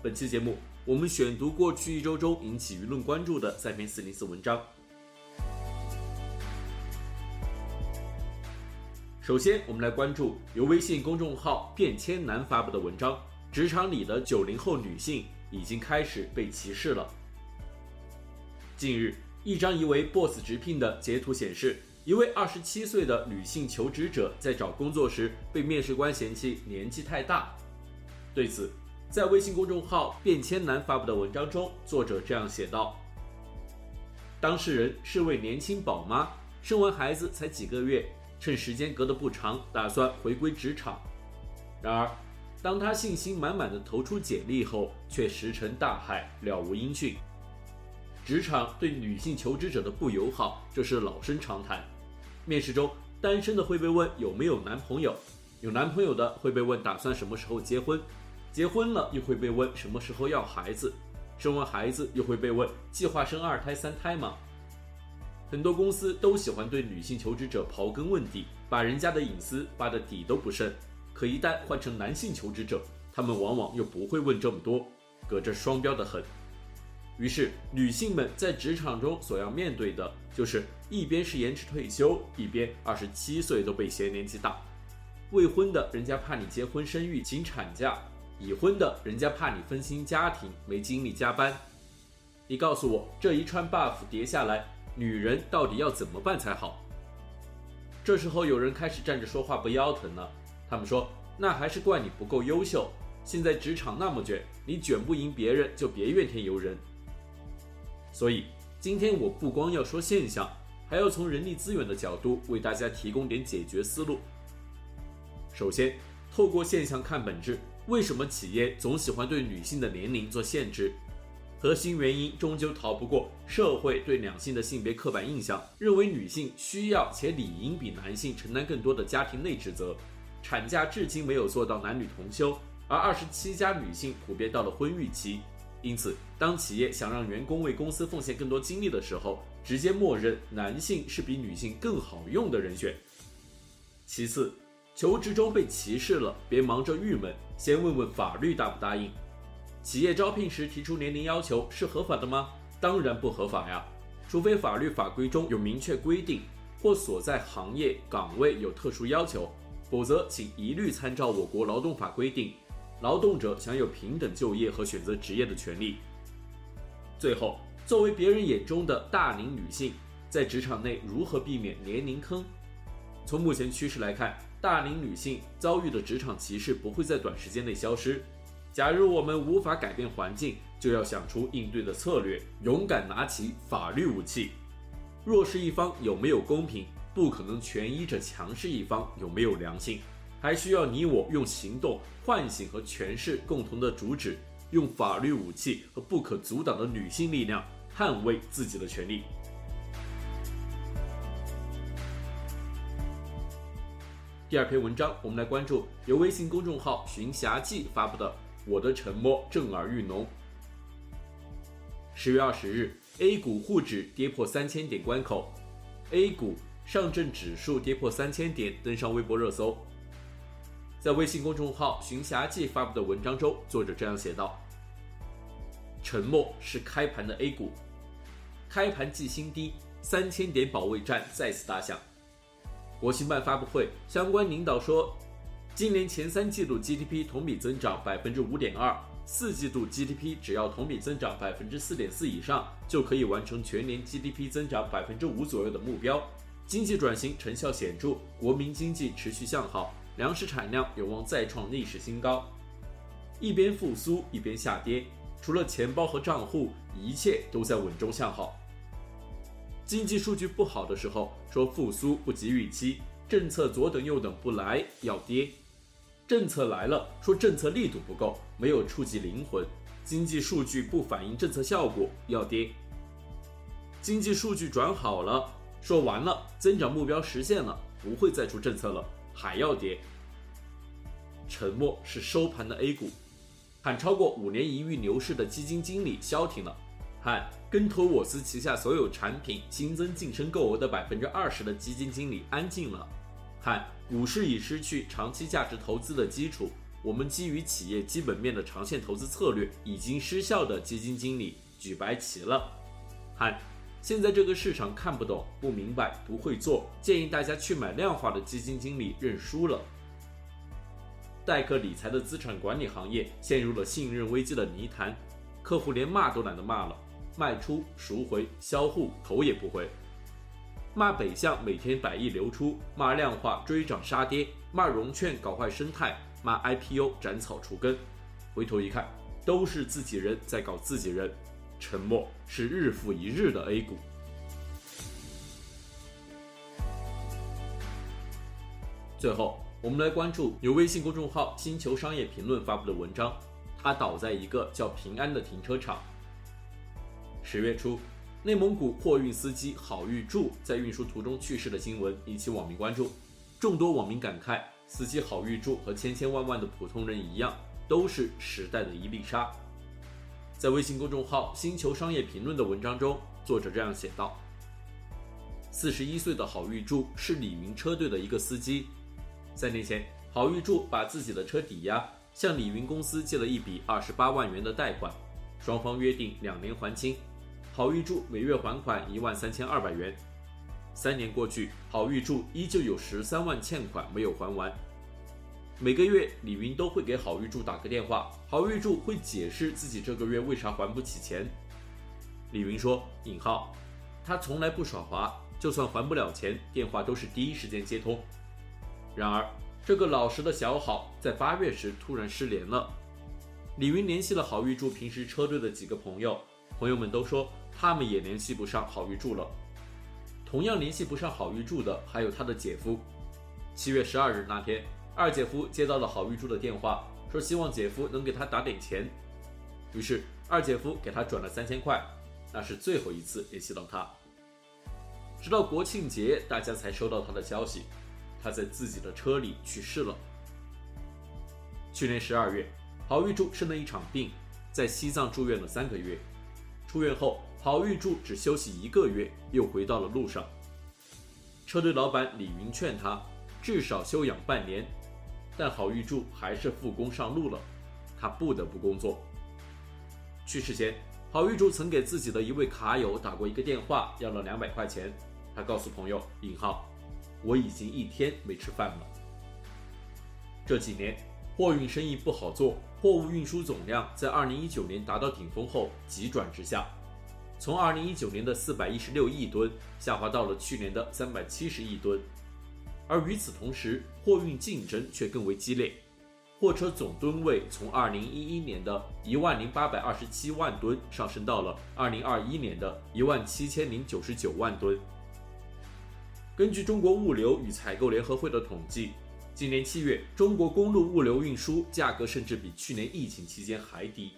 本期节目，我们选读过去一周中引起舆论关注的三篇四零四文章。首先，我们来关注由微信公众号“变迁男”发布的文章：“职场里的九零后女性已经开始被歧视了。”近日，一张疑为 “boss 直聘”的截图显示，一位二十七岁的女性求职者在找工作时被面试官嫌弃年纪太大。对此，在微信公众号“变迁男”发布的文章中，作者这样写道：“当事人是位年轻宝妈，生完孩子才几个月，趁时间隔得不长，打算回归职场。然而，当她信心满满地投出简历后，却石沉大海，了无音讯。职场对女性求职者的不友好，这是老生常谈。面试中，单身的会被问有没有男朋友，有男朋友的会被问打算什么时候结婚。”结婚了又会被问什么时候要孩子，生完孩子又会被问计划生二胎三胎吗？很多公司都喜欢对女性求职者刨根问底，把人家的隐私扒得底都不剩。可一旦换成男性求职者，他们往往又不会问这么多，隔着双标的很。于是女性们在职场中所要面对的就是一边是延迟退休，一边二十七岁都被嫌年纪大。未婚的人家怕你结婚生育请产假。已婚的人家怕你分心家庭，没精力加班。你告诉我，这一串 buff 叠下来，女人到底要怎么办才好？这时候有人开始站着说话不腰疼了。他们说，那还是怪你不够优秀。现在职场那么卷，你卷不赢别人就别怨天尤人。所以今天我不光要说现象，还要从人力资源的角度为大家提供点解决思路。首先，透过现象看本质。为什么企业总喜欢对女性的年龄做限制？核心原因终究逃不过社会对两性的性别刻板印象，认为女性需要且理应比男性承担更多的家庭内职责。产假至今没有做到男女同休，而二十七家女性普遍到了婚育期。因此，当企业想让员工为公司奉献更多精力的时候，直接默认男性是比女性更好用的人选。其次，求职中被歧视了，别忙着郁闷，先问问法律答不答应。企业招聘时提出年龄要求是合法的吗？当然不合法呀，除非法律法规中有明确规定，或所在行业岗位有特殊要求，否则请一律参照我国劳动法规定，劳动者享有平等就业和选择职业的权利。最后，作为别人眼中的大龄女性，在职场内如何避免年龄坑？从目前趋势来看，大龄女性遭遇的职场歧视不会在短时间内消失。假如我们无法改变环境，就要想出应对的策略，勇敢拿起法律武器。弱势一方有没有公平，不可能全依着强势一方有没有良心，还需要你我用行动唤醒和诠释共同的主旨，用法律武器和不可阻挡的女性力量捍卫自己的权利。第二篇文章，我们来关注由微信公众号“寻侠记”发布的《我的沉默震耳欲聋》。十月二十日，A 股沪指跌破三千点关口，A 股上证指数跌破三千点，登上微博热搜。在微信公众号“寻侠记”发布的文章中，作者这样写道：“沉默是开盘的 A 股，开盘即新低，三千点保卫战再次打响。”国新办发布会，相关领导说，今年前三季度 GDP 同比增长百分之五点二，四季度 GDP 只要同比增长百分之四点四以上，就可以完成全年 GDP 增长百分之五左右的目标。经济转型成效显著，国民经济持续向好，粮食产量有望再创历史新高。一边复苏一边下跌，除了钱包和账户，一切都在稳中向好。经济数据不好的时候，说复苏不及预期，政策左等右等不来要跌；政策来了，说政策力度不够，没有触及灵魂，经济数据不反映政策效果，要跌。经济数据转好了，说完了，增长目标实现了，不会再出政策了，还要跌。沉默是收盘的 A 股，喊超过五年一遇牛市的基金经理消停了，喊跟投我司旗下所有产品新增净申购额的百分之二十的基金经理安静了，喊股市已失去长期价值投资的基础，我们基于企业基本面的长线投资策略已经失效的基金经理举白旗了，喊现在这个市场看不懂、不明白、不会做，建议大家去买量化的基金经理认输了。代客理财的资产管理行业陷入了信任危机的泥潭，客户连骂都懒得骂了，卖出、赎回、销户头也不回，骂北向每天百亿流出，骂量化追涨杀跌，骂融券搞坏生态，骂 IPO 斩草除根，回头一看，都是自己人在搞自己人，沉默是日复一日的 A 股。最后。我们来关注由微信公众号“星球商业评论”发布的文章，他倒在一个叫平安的停车场。十月初，内蒙古货运司机郝玉柱在运输途中去世的新闻引起网民关注，众多网民感慨：司机郝玉柱和千千万万的普通人一样，都是时代的一粒沙。在微信公众号“星球商业评论”的文章中，作者这样写道：四十一岁的郝玉柱是李云车队的一个司机。三年前，郝玉柱把自己的车抵押，向李云公司借了一笔二十八万元的贷款，双方约定两年还清。郝玉柱每月还款一万三千二百元。三年过去，郝玉柱依旧有十三万欠款没有还完。每个月，李云都会给郝玉柱打个电话，郝玉柱会解释自己这个月为啥还不起钱。李云说：“引号，他从来不耍滑，就算还不了钱，电话都是第一时间接通。”然而，这个老实的小郝在八月时突然失联了。李云联系了郝玉柱平时车队的几个朋友，朋友们都说他们也联系不上郝玉柱了。同样联系不上郝玉柱的还有他的姐夫。七月十二日那天，二姐夫接到了郝玉柱的电话，说希望姐夫能给他打点钱。于是二姐夫给他转了三千块，那是最后一次联系到他。直到国庆节，大家才收到他的消息。他在自己的车里去世了。去年十二月，郝玉柱生了一场病，在西藏住院了三个月。出院后，郝玉柱只休息一个月，又回到了路上。车队老板李云劝他至少休养半年，但郝玉柱还是复工上路了。他不得不工作。去世前，郝玉柱曾给自己的一位卡友打过一个电话，要了两百块钱。他告诉朋友：“引号。”我已经一天没吃饭了。这几年货运生意不好做，货物运输总量在2019年达到顶峰后急转直下，从2019年的416亿吨下滑到了去年的370亿吨。而与此同时，货运竞争却更为激烈，货车总吨位从2011年的一万零八百二十七万吨上升到了2021年的一万七千零九十九万吨。根据中国物流与采购联合会的统计，今年七月，中国公路物流运输价格甚至比去年疫情期间还低。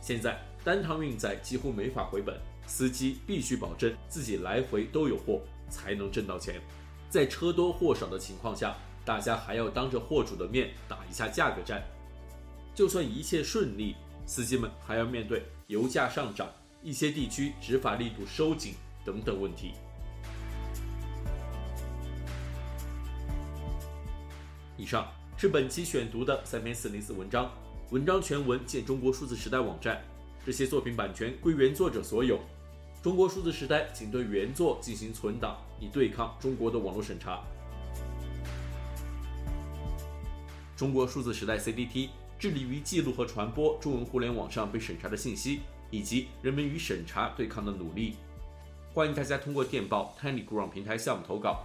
现在单趟运载几乎没法回本，司机必须保证自己来回都有货，才能挣到钱。在车多货少的情况下，大家还要当着货主的面打一下价格战。就算一切顺利，司机们还要面对油价上涨、一些地区执法力度收紧等等问题。以上是本期选读的三篇四零四文章，文章全文见中国数字时代网站。这些作品版权归原作者所有。中国数字时代仅对原作进行存档，以对抗中国的网络审查。中国数字时代 CDT 致力于记录和传播中文互联网上被审查的信息，以及人们与审查对抗的努力。欢迎大家通过电报 TinyGround 平台项目投稿。